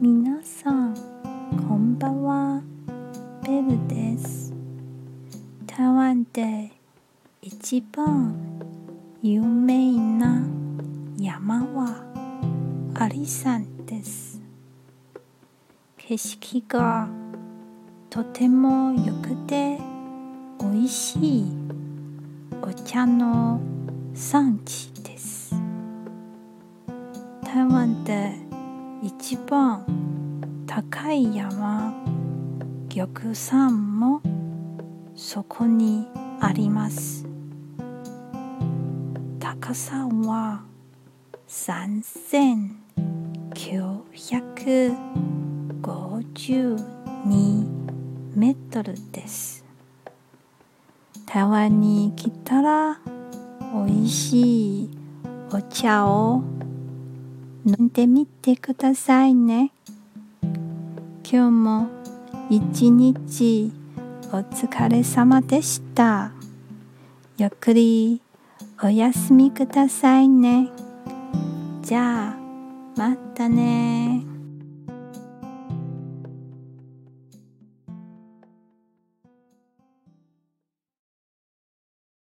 皆さんこんばんは。ベルです。台湾で一番有名な山はアリ山です。景色がとても良くて美味しいお茶の産地です。台湾で一番高い山玉山もそこにあります。高さは3952メートルです。台湾に来たら美味しいお茶を飲んでみてくださいね。今日も一日お疲れ様でした。ゆっくりお休みくださいね。じゃあまたね